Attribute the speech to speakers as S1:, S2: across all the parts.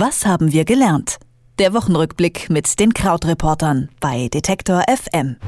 S1: Was haben wir gelernt? Der Wochenrückblick mit den Krautreportern bei Detektor FM.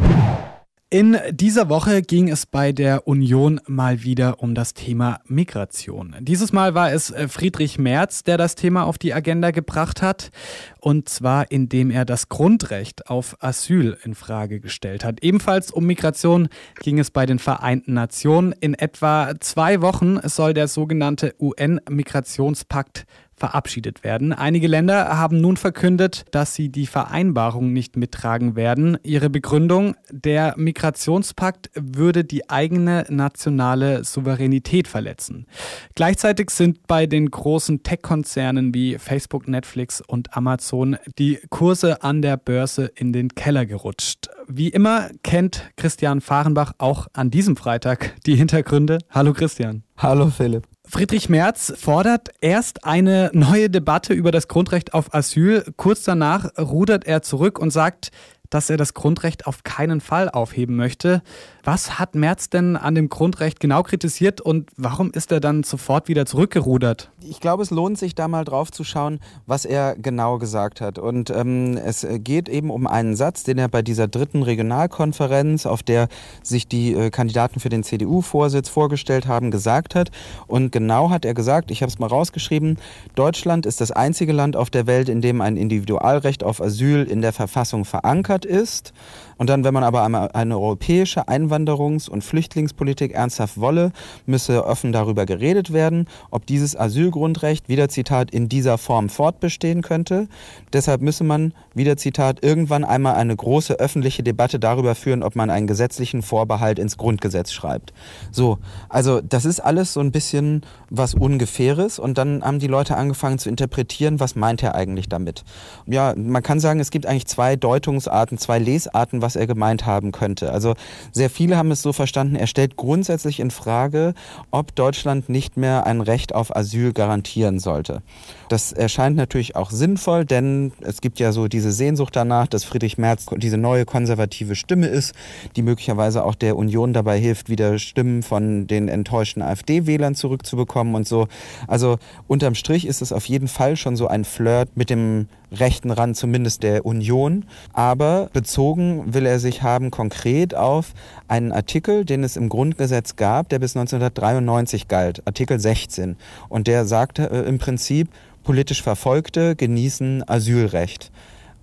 S2: In dieser Woche ging es bei der Union mal wieder um das Thema Migration. Dieses Mal war es äh, Friedrich Merz, der das Thema auf die Agenda gebracht hat, und zwar indem er das Grundrecht auf Asyl in Frage gestellt hat. Ebenfalls um Migration ging es bei den Vereinten Nationen. In etwa zwei Wochen soll der sogenannte UN-Migrationspakt verabschiedet werden. Einige Länder haben nun verkündet, dass sie die Vereinbarung nicht mittragen werden. Ihre Begründung, der Migrationspakt würde die eigene nationale Souveränität verletzen. Gleichzeitig sind bei den großen Tech-Konzernen wie Facebook, Netflix und Amazon die Kurse an der Börse in den Keller gerutscht. Wie immer kennt Christian Fahrenbach auch an diesem Freitag die Hintergründe. Hallo Christian.
S3: Hallo Philipp.
S2: Friedrich Merz fordert erst eine neue Debatte über das Grundrecht auf Asyl. Kurz danach rudert er zurück und sagt, dass er das Grundrecht auf keinen Fall aufheben möchte. Was hat Merz denn an dem Grundrecht genau kritisiert und warum ist er dann sofort wieder zurückgerudert?
S3: Ich glaube, es lohnt sich da mal drauf zu schauen, was er genau gesagt hat. Und ähm, es geht eben um einen Satz, den er bei dieser dritten Regionalkonferenz, auf der sich die äh, Kandidaten für den CDU-Vorsitz vorgestellt haben, gesagt hat. Und genau hat er gesagt, ich habe es mal rausgeschrieben, Deutschland ist das einzige Land auf der Welt, in dem ein Individualrecht auf Asyl in der Verfassung verankert ist. Und dann, wenn man aber eine europäische Einwanderungs- und Flüchtlingspolitik ernsthaft wolle, müsse offen darüber geredet werden, ob dieses Asylgrundrecht, wieder Zitat, in dieser Form fortbestehen könnte. Deshalb müsse man, wieder Zitat, irgendwann einmal eine große öffentliche Debatte darüber führen, ob man einen gesetzlichen Vorbehalt ins Grundgesetz schreibt. So, also das ist alles so ein bisschen was Ungefähres und dann haben die Leute angefangen zu interpretieren, was meint er eigentlich damit. Ja, man kann sagen, es gibt eigentlich zwei Deutungsarten, zwei Lesarten, was was er gemeint haben könnte. Also sehr viele haben es so verstanden, er stellt grundsätzlich in Frage, ob Deutschland nicht mehr ein Recht auf Asyl garantieren sollte. Das erscheint natürlich auch sinnvoll, denn es gibt ja so diese Sehnsucht danach, dass Friedrich Merz diese neue konservative Stimme ist, die möglicherweise auch der Union dabei hilft, wieder Stimmen von den enttäuschten AfD-Wählern zurückzubekommen und so. Also unterm Strich ist es auf jeden Fall schon so ein Flirt mit dem rechten Rand zumindest der Union. Aber bezogen will er sich haben konkret auf einen Artikel, den es im Grundgesetz gab, der bis 1993 galt, Artikel 16. Und der sagte äh, im Prinzip, politisch Verfolgte genießen Asylrecht.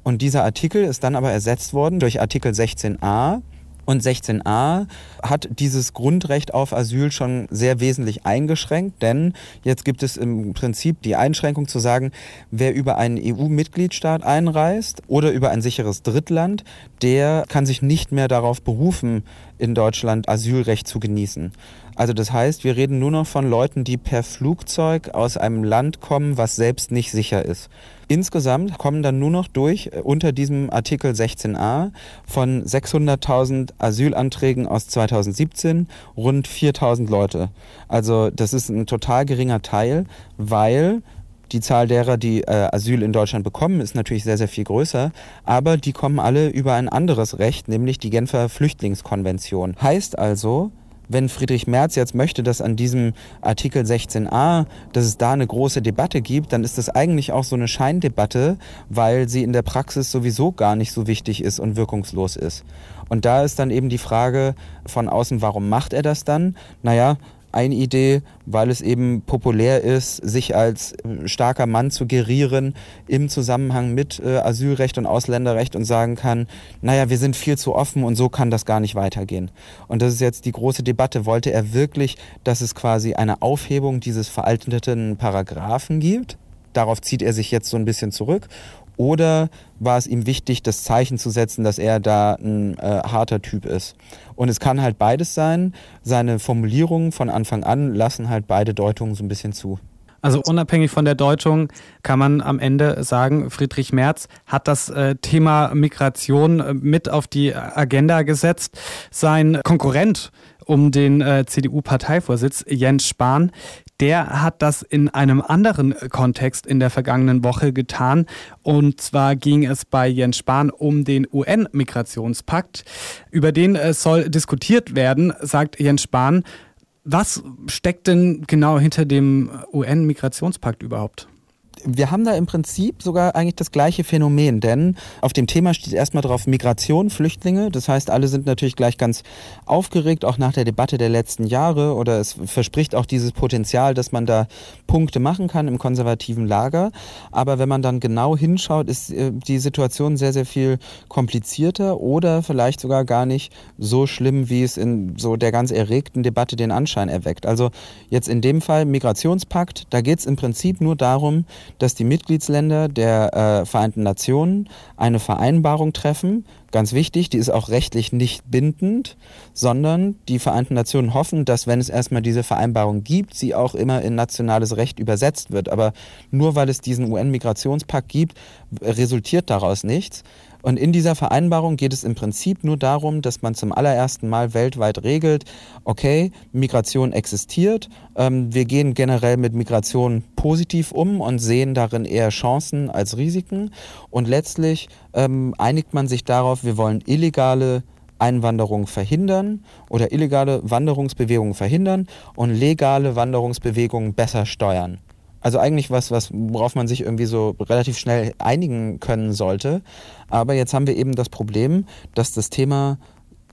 S3: Und dieser Artikel ist dann aber ersetzt worden durch Artikel 16a, und 16a hat dieses Grundrecht auf Asyl schon sehr wesentlich eingeschränkt, denn jetzt gibt es im Prinzip die Einschränkung zu sagen, wer über einen EU-Mitgliedstaat einreist oder über ein sicheres Drittland, der kann sich nicht mehr darauf berufen, in Deutschland Asylrecht zu genießen. Also das heißt, wir reden nur noch von Leuten, die per Flugzeug aus einem Land kommen, was selbst nicht sicher ist. Insgesamt kommen dann nur noch durch äh, unter diesem Artikel 16a von 600.000 Asylanträgen aus 2017 rund 4.000 Leute. Also das ist ein total geringer Teil, weil die Zahl derer, die äh, Asyl in Deutschland bekommen, ist natürlich sehr, sehr viel größer, aber die kommen alle über ein anderes Recht, nämlich die Genfer Flüchtlingskonvention. Heißt also, wenn Friedrich Merz jetzt möchte, dass an diesem Artikel 16a, dass es da eine große Debatte gibt, dann ist das eigentlich auch so eine Scheindebatte, weil sie in der Praxis sowieso gar nicht so wichtig ist und wirkungslos ist. Und da ist dann eben die Frage von außen, warum macht er das dann? Naja, eine Idee, weil es eben populär ist, sich als äh, starker Mann zu gerieren im Zusammenhang mit äh, Asylrecht und Ausländerrecht und sagen kann, naja, wir sind viel zu offen und so kann das gar nicht weitergehen. Und das ist jetzt die große Debatte. Wollte er wirklich, dass es quasi eine Aufhebung dieses veralteten Paragraphen gibt? Darauf zieht er sich jetzt so ein bisschen zurück. Oder war es ihm wichtig, das Zeichen zu setzen, dass er da ein äh, harter Typ ist? Und es kann halt beides sein. Seine Formulierungen von Anfang an lassen halt beide Deutungen so ein bisschen zu.
S2: Also unabhängig von der Deutung kann man am Ende sagen, Friedrich Merz hat das äh, Thema Migration äh, mit auf die Agenda gesetzt. Sein Konkurrent um den äh, CDU-Parteivorsitz, Jens Spahn, der hat das in einem anderen Kontext in der vergangenen Woche getan. Und zwar ging es bei Jens Spahn um den UN-Migrationspakt. Über den äh, soll diskutiert werden, sagt Jens Spahn. Was steckt denn genau hinter dem UN-Migrationspakt überhaupt?
S3: Wir haben da im Prinzip sogar eigentlich das gleiche Phänomen, denn auf dem Thema steht erstmal drauf Migration, Flüchtlinge. Das heißt, alle sind natürlich gleich ganz aufgeregt, auch nach der Debatte der letzten Jahre. Oder es verspricht auch dieses Potenzial, dass man da Punkte machen kann im konservativen Lager. Aber wenn man dann genau hinschaut, ist äh, die Situation sehr, sehr viel komplizierter oder vielleicht sogar gar nicht so schlimm, wie es in so der ganz erregten Debatte den Anschein erweckt. Also jetzt in dem Fall Migrationspakt, da geht es im Prinzip nur darum, dass die Mitgliedsländer der äh, Vereinten Nationen eine Vereinbarung treffen, ganz wichtig, die ist auch rechtlich nicht bindend, sondern die Vereinten Nationen hoffen, dass wenn es erstmal diese Vereinbarung gibt, sie auch immer in nationales Recht übersetzt wird. Aber nur weil es diesen UN-Migrationspakt gibt, resultiert daraus nichts. Und in dieser Vereinbarung geht es im Prinzip nur darum, dass man zum allerersten Mal weltweit regelt, okay, Migration existiert, ähm, wir gehen generell mit Migration positiv um und sehen darin eher Chancen als Risiken. Und letztlich ähm, einigt man sich darauf, wir wollen illegale Einwanderung verhindern oder illegale Wanderungsbewegungen verhindern und legale Wanderungsbewegungen besser steuern. Also eigentlich was, was, worauf man sich irgendwie so relativ schnell einigen können sollte. Aber jetzt haben wir eben das Problem, dass das Thema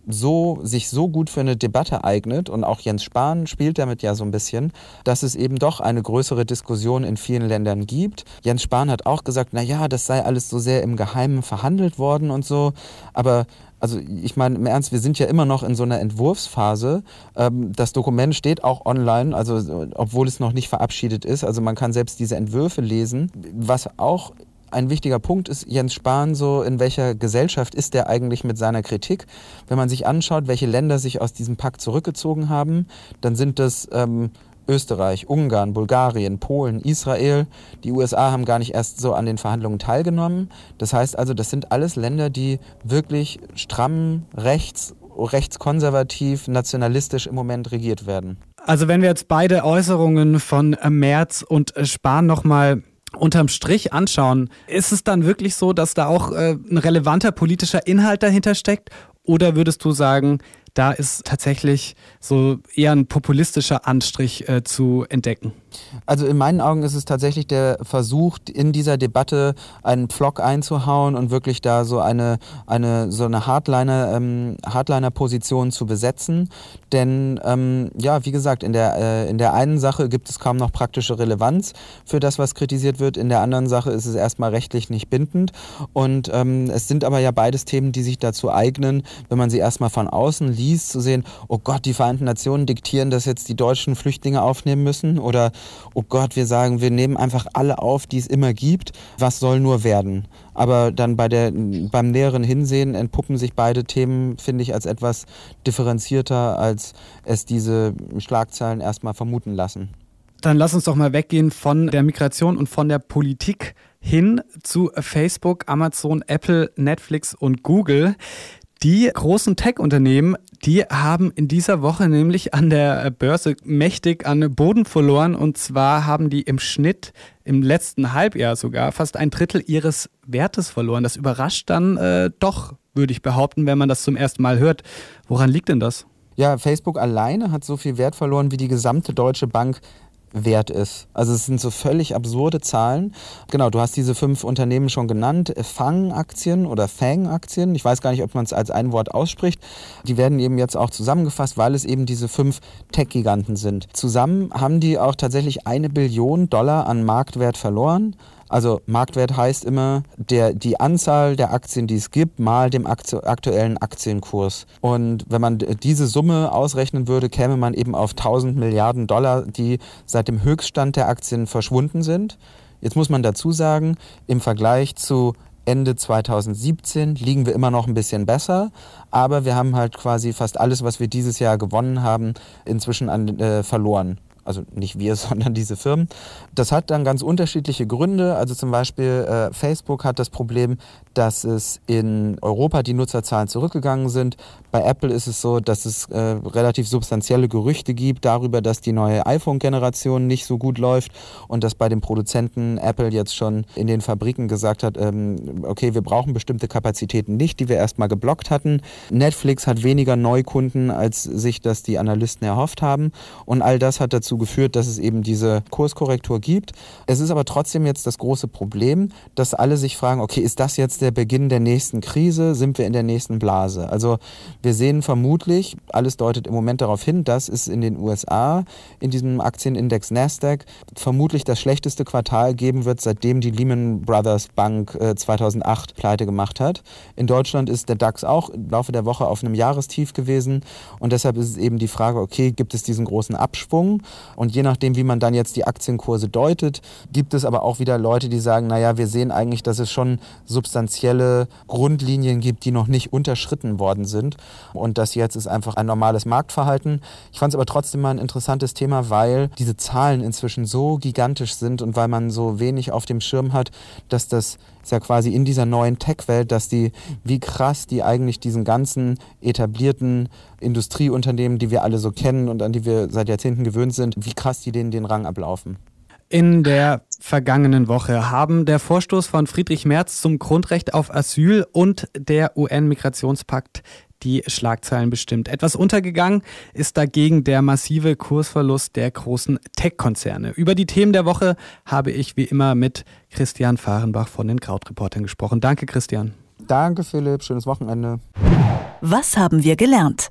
S3: so, sich so gut für eine Debatte eignet und auch Jens Spahn spielt damit ja so ein bisschen, dass es eben doch eine größere Diskussion in vielen Ländern gibt. Jens Spahn hat auch gesagt, na ja, das sei alles so sehr im Geheimen verhandelt worden und so, aber also ich meine im Ernst, wir sind ja immer noch in so einer Entwurfsphase. Ähm, das Dokument steht auch online, also obwohl es noch nicht verabschiedet ist. Also man kann selbst diese Entwürfe lesen. Was auch ein wichtiger Punkt ist Jens Spahn so, in welcher Gesellschaft ist er eigentlich mit seiner Kritik? Wenn man sich anschaut, welche Länder sich aus diesem Pakt zurückgezogen haben, dann sind das ähm, Österreich, Ungarn, Bulgarien, Polen, Israel. Die USA haben gar nicht erst so an den Verhandlungen teilgenommen. Das heißt also, das sind alles Länder, die wirklich stramm rechts, rechtskonservativ, nationalistisch im Moment regiert werden.
S2: Also wenn wir jetzt beide Äußerungen von Merz und Spahn nochmal unterm Strich anschauen, ist es dann wirklich so, dass da auch äh, ein relevanter politischer Inhalt dahinter steckt? Oder würdest du sagen, da ist tatsächlich so eher ein populistischer Anstrich äh, zu entdecken.
S3: Also in meinen Augen ist es tatsächlich der Versuch, in dieser Debatte einen Pflock einzuhauen und wirklich da so eine, eine, so eine Hardliner, ähm, Hardliner-Position zu besetzen. Denn ähm, ja, wie gesagt, in der, äh, in der einen Sache gibt es kaum noch praktische Relevanz für das, was kritisiert wird. In der anderen Sache ist es erstmal rechtlich nicht bindend. Und ähm, es sind aber ja beides Themen, die sich dazu eignen, wenn man sie erstmal von außen liest, zu sehen, oh Gott, die Vereinten Nationen diktieren, dass jetzt die deutschen Flüchtlinge aufnehmen müssen oder oh Gott, wir sagen, wir nehmen einfach alle auf, die es immer gibt, was soll nur werden. Aber dann bei der, beim näheren Hinsehen entpuppen sich beide Themen, finde ich, als etwas differenzierter, als es diese Schlagzeilen erstmal vermuten lassen.
S2: Dann lass uns doch mal weggehen von der Migration und von der Politik hin zu Facebook, Amazon, Apple, Netflix und Google. Die großen Tech-Unternehmen, die haben in dieser Woche nämlich an der Börse mächtig an Boden verloren. Und zwar haben die im Schnitt im letzten Halbjahr sogar fast ein Drittel ihres Wertes verloren. Das überrascht dann äh, doch, würde ich behaupten, wenn man das zum ersten Mal hört. Woran liegt denn das?
S3: Ja, Facebook alleine hat so viel Wert verloren wie die gesamte Deutsche Bank wert ist. Also es sind so völlig absurde Zahlen. Genau, du hast diese fünf Unternehmen schon genannt. Fang-Aktien oder Fang-Aktien. Ich weiß gar nicht, ob man es als ein Wort ausspricht. Die werden eben jetzt auch zusammengefasst, weil es eben diese fünf Tech-Giganten sind. Zusammen haben die auch tatsächlich eine Billion Dollar an Marktwert verloren. Also Marktwert heißt immer der, die Anzahl der Aktien, die es gibt, mal dem aktuellen Aktienkurs. Und wenn man diese Summe ausrechnen würde, käme man eben auf 1000 Milliarden Dollar, die seit dem Höchststand der Aktien verschwunden sind. Jetzt muss man dazu sagen, im Vergleich zu Ende 2017 liegen wir immer noch ein bisschen besser, aber wir haben halt quasi fast alles, was wir dieses Jahr gewonnen haben, inzwischen an, äh, verloren also nicht wir, sondern diese Firmen. Das hat dann ganz unterschiedliche Gründe. Also zum Beispiel äh, Facebook hat das Problem, dass es in Europa die Nutzerzahlen zurückgegangen sind. Bei Apple ist es so, dass es äh, relativ substanzielle Gerüchte gibt darüber, dass die neue iPhone-Generation nicht so gut läuft und dass bei den Produzenten Apple jetzt schon in den Fabriken gesagt hat, ähm, okay, wir brauchen bestimmte Kapazitäten nicht, die wir erstmal geblockt hatten. Netflix hat weniger Neukunden, als sich das die Analysten erhofft haben. Und all das hat dazu dazu geführt, dass es eben diese Kurskorrektur gibt. Es ist aber trotzdem jetzt das große Problem, dass alle sich fragen, okay, ist das jetzt der Beginn der nächsten Krise? Sind wir in der nächsten Blase? Also wir sehen vermutlich, alles deutet im Moment darauf hin, dass es in den USA in diesem Aktienindex Nasdaq vermutlich das schlechteste Quartal geben wird, seitdem die Lehman Brothers Bank 2008 äh, pleite gemacht hat. In Deutschland ist der DAX auch im Laufe der Woche auf einem Jahrestief gewesen und deshalb ist es eben die Frage, okay, gibt es diesen großen Abschwung und je nachdem, wie man dann jetzt die Aktienkurse deutet, gibt es aber auch wieder Leute, die sagen, naja, wir sehen eigentlich, dass es schon substanzielle Grundlinien gibt, die noch nicht unterschritten worden sind und das jetzt ist einfach ein normales Marktverhalten. Ich fand es aber trotzdem mal ein interessantes Thema, weil diese Zahlen inzwischen so gigantisch sind und weil man so wenig auf dem Schirm hat, dass das ist ja quasi in dieser neuen Tech-Welt, dass die, wie krass die eigentlich diesen ganzen etablierten Industrieunternehmen, die wir alle so kennen und an die wir seit Jahrzehnten gewöhnt sind, wie krass die denen den Rang ablaufen.
S2: In der vergangenen Woche haben der Vorstoß von Friedrich Merz zum Grundrecht auf Asyl und der UN-Migrationspakt die Schlagzeilen bestimmt. Etwas untergegangen ist dagegen der massive Kursverlust der großen Tech-Konzerne. Über die Themen der Woche habe ich wie immer mit Christian Fahrenbach von den Krautreportern gesprochen. Danke, Christian.
S3: Danke, Philipp. Schönes Wochenende.
S1: Was haben wir gelernt?